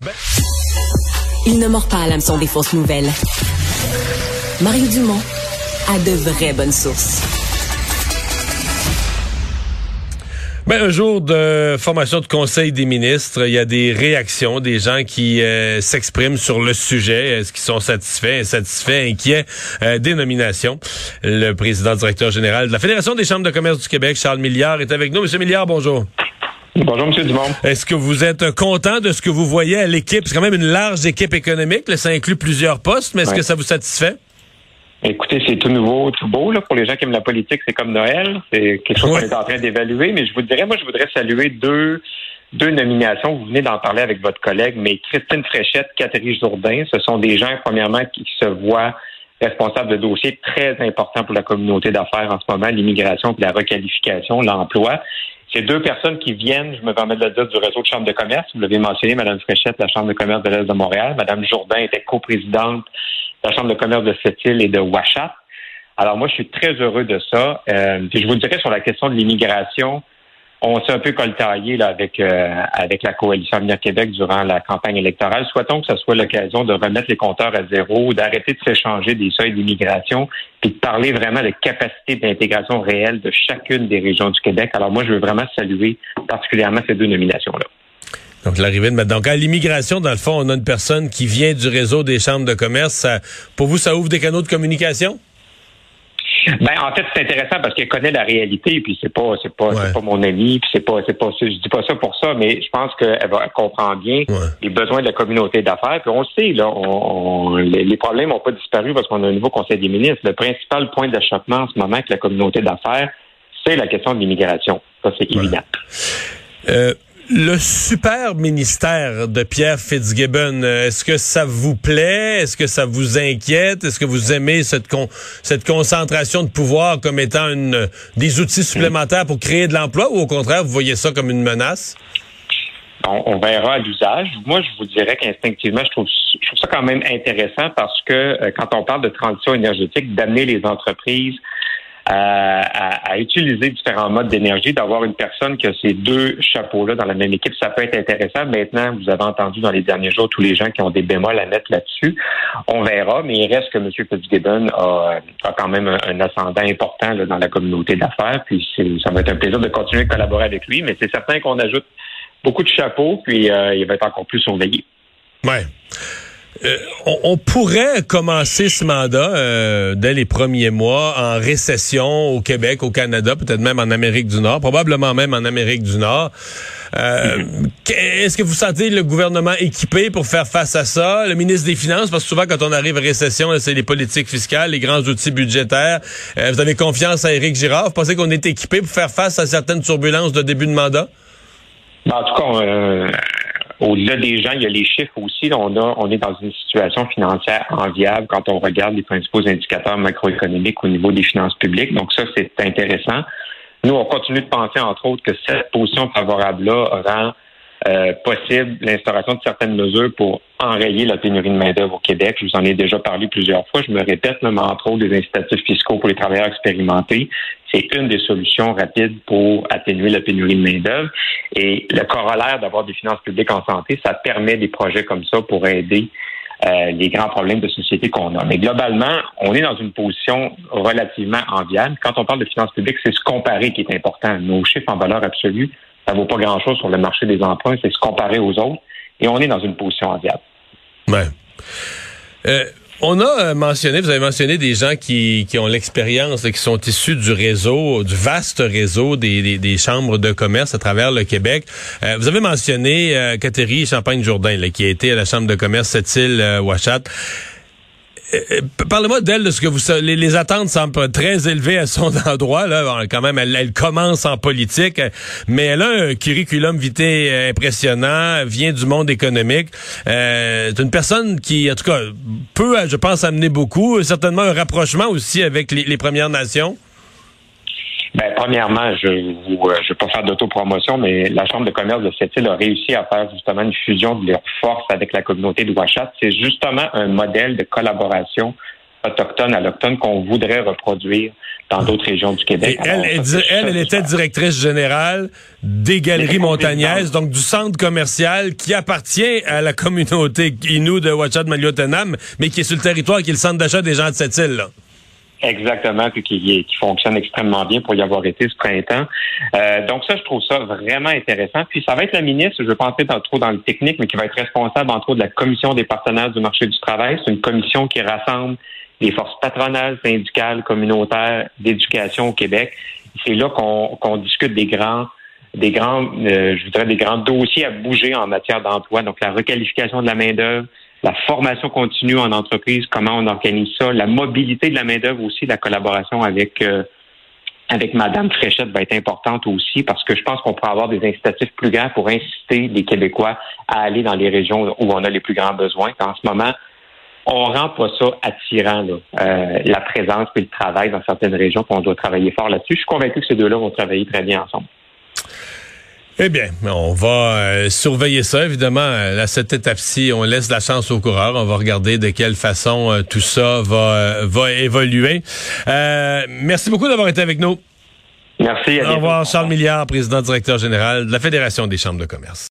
Ben... Il ne mord pas à l'hameçon des fausses nouvelles. Mario Dumont a de vraies bonnes sources. Ben, un jour de formation de conseil des ministres, il y a des réactions, des gens qui euh, s'expriment sur le sujet, est-ce qu'ils sont satisfaits, insatisfaits, inquiets? Euh, des nominations. Le président directeur général de la Fédération des chambres de commerce du Québec, Charles Milliard, est avec nous. Monsieur Milliard, bonjour. Bonjour, M. Dumont. Est-ce que vous êtes content de ce que vous voyez à l'équipe? C'est quand même une large équipe économique. Là, ça inclut plusieurs postes, mais est-ce que ça vous satisfait? Écoutez, c'est tout nouveau, tout beau. Là. Pour les gens qui aiment la politique, c'est comme Noël. C'est quelque chose qu'on est en train d'évaluer. Mais je vous dirais, moi, je voudrais saluer deux, deux nominations. Vous venez d'en parler avec votre collègue, mais Christine Fréchette, Catherine Jourdain, ce sont des gens, premièrement, qui se voient responsables de dossiers très importants pour la communauté d'affaires en ce moment, l'immigration et la requalification, l'emploi. C'est deux personnes qui viennent, je me permets de le dire, du réseau de chambres de commerce. Vous l'avez mentionné, Mme Fréchette, la Chambre de commerce de l'Est de Montréal. Mme Jourdain était coprésidente de la Chambre de commerce de Sept-Îles et de Ouachat. Alors moi, je suis très heureux de ça. Euh, je vous dirais sur la question de l'immigration, on s'est un peu coltaillé là, avec, euh, avec la coalition Avenir Québec durant la campagne électorale. Souhaitons que ce soit l'occasion de remettre les compteurs à zéro, d'arrêter de s'échanger des seuils d'immigration, puis de parler vraiment de capacité d'intégration réelle de chacune des régions du Québec. Alors moi, je veux vraiment saluer particulièrement ces deux nominations-là. Donc l'arrivée de donc à l'immigration, dans le fond, on a une personne qui vient du réseau des chambres de commerce. pour vous, ça ouvre des canaux de communication? Ben en fait c'est intéressant parce qu'elle connaît la réalité puis c'est pas c'est pas c'est pas mon ami puis c'est pas c'est pas je dis pas ça pour ça mais je pense qu'elle va comprendre bien les besoins de la communauté d'affaires puis on sait là on, les, problèmes n'ont pas disparu parce qu'on a un nouveau conseil des ministres. Le principal point d'achoppement en ce moment avec la communauté d'affaires c'est la question de l'immigration. Ça c'est évident. Euh, le super ministère de Pierre Fitzgibbon, euh, est-ce que ça vous plaît? Est-ce que ça vous inquiète? Est-ce que vous aimez cette, cette concentration de pouvoir comme étant une, des outils supplémentaires pour créer de l'emploi ou au contraire, vous voyez ça comme une menace? On, verra à l'usage. Moi, je vous dirais qu'instinctivement, je trouve, je trouve ça quand même intéressant parce que euh, quand on parle de transition énergétique, d'amener les entreprises à, utiliser différents modes d'énergie, d'avoir une personne qui a ces deux chapeaux-là dans la même équipe, ça peut être intéressant. Maintenant, vous avez entendu dans les derniers jours tous les gens qui ont des bémols à mettre là-dessus. On verra, mais il reste que M. Fitzgibbon a, a quand même un, ascendant important dans la communauté d'affaires. Puis ça va être un plaisir de continuer de collaborer avec lui, mais c'est certain qu'on ajoute beaucoup de chapeaux, puis euh, il va être encore plus surveillé. Ouais. Euh, on, pourrait commencer ce mandat euh, dès les premiers mois en récession au Québec, au Canada, peut-être même en Amérique du Nord, probablement même en Amérique du Nord. Euh, est-ce que vous sentez le gouvernement équipé pour faire face à ça? Le ministre des Finances, parce que souvent quand on arrive à récession, c'est les politiques fiscales, les grands outils budgétaires. vous avez confiance à Éric Girard? Vous pensez qu'on est équipé pour faire face à certaines turbulences de début de mandat? En tout cas, au-delà des gens, il y a les chiffres aussi. On, a, on est dans une situation financière enviable quand on regarde les principaux indicateurs macroéconomiques au niveau des finances publiques. Donc ça, c'est intéressant. Nous, on continue de penser, entre autres, que cette position favorable-là rend euh, possible l'instauration de certaines mesures pour enrayer la pénurie de main-d'œuvre au Québec. Je vous en ai déjà parlé plusieurs fois. Je me répète, mais entre autres, des incitatifs fiscaux pour les travailleurs expérimentés. C'est une des solutions rapides pour atténuer la pénurie de main-d'œuvre. Et le corollaire d'avoir des finances publiques en santé, ça permet des projets comme ça pour aider euh, les grands problèmes de société qu'on a. Mais globalement, on est dans une position relativement enviable. Quand on parle de finances publiques, c'est se comparer qui est important. Nos chiffres en valeur absolue ça vaut pas grand-chose sur le marché des emprunts, c'est se comparer aux autres. Et on est dans une position enviable. Ouais. Euh, on a euh, mentionné, vous avez mentionné des gens qui, qui ont l'expérience, qui sont issus du réseau, du vaste réseau des, des, chambres de commerce à travers le Québec. Euh, vous avez mentionné euh, Catherine Champagne-Jourdain, qui a été à la chambre de commerce Sept-Îles-Ouachat. Euh, euh, parlez-moi d'elle, de ce que vous les, attentes semblent très élevées à son endroit. Là, quand même, elle, commence en politique, mais elle a un curriculum vitae impressionnant, vient du monde économique. Euh, c'est une personne qui, en tout cas, peut, je pense, amener beaucoup. Certainement un rapprochement aussi avec les Premières Nations. Ben, premièrement, je ne euh, vais pas faire d'autopromotion, mais la Chambre de commerce de cette île a réussi à faire justement une fusion de leurs forces avec la communauté de Ouachat. C'est justement un modèle de collaboration autochtones, allochtones qu'on voudrait reproduire dans d'autres régions du Québec. elle, elle, était directrice générale des Galeries Montagnaises, donc du centre commercial qui appartient à la communauté Innu de Ouachad Maliotenam, mais qui est sur le territoire, qui est le centre d'achat des gens de cette île. Là. Exactement, puis qui, fonctionne extrêmement bien pour y avoir été ce printemps. Euh, donc ça, je trouve ça vraiment intéressant. Puis ça va être la ministre, je ne vais pas entrer trop dans le technique, mais qui va être responsable, entre autres, de la commission des partenaires du marché du travail. C'est une commission qui rassemble les forces patronales, syndicales, communautaires d'éducation au Québec. C'est là qu'on discute des grands des grands, euh, je voudrais des grands dossiers à bouger en matière d'emploi, donc la requalification de la main-d'œuvre, la formation continue en entreprise, comment on organise ça, la mobilité de la main-d'œuvre aussi, la collaboration avec euh, avec Madame Fréchette va être importante aussi parce que je pense qu'on pourra avoir des incitatifs plus grands pour inciter les Québécois à aller dans les régions où on a les plus grands besoins. En ce moment, on rend pas ça attirant, euh, la présence et le travail dans certaines régions, qu'on doit travailler fort là-dessus. Je suis convaincu que ces deux-là vont travailler très bien ensemble. Eh bien, on va euh, surveiller ça. Évidemment, à cette étape-ci, on laisse la chance aux coureurs. On va regarder de quelle façon euh, tout ça va, va évoluer. merci beaucoup d'avoir été avec nous. Merci. Au revoir, Charles Milliard, président directeur général de la Fédération des chambres de commerce.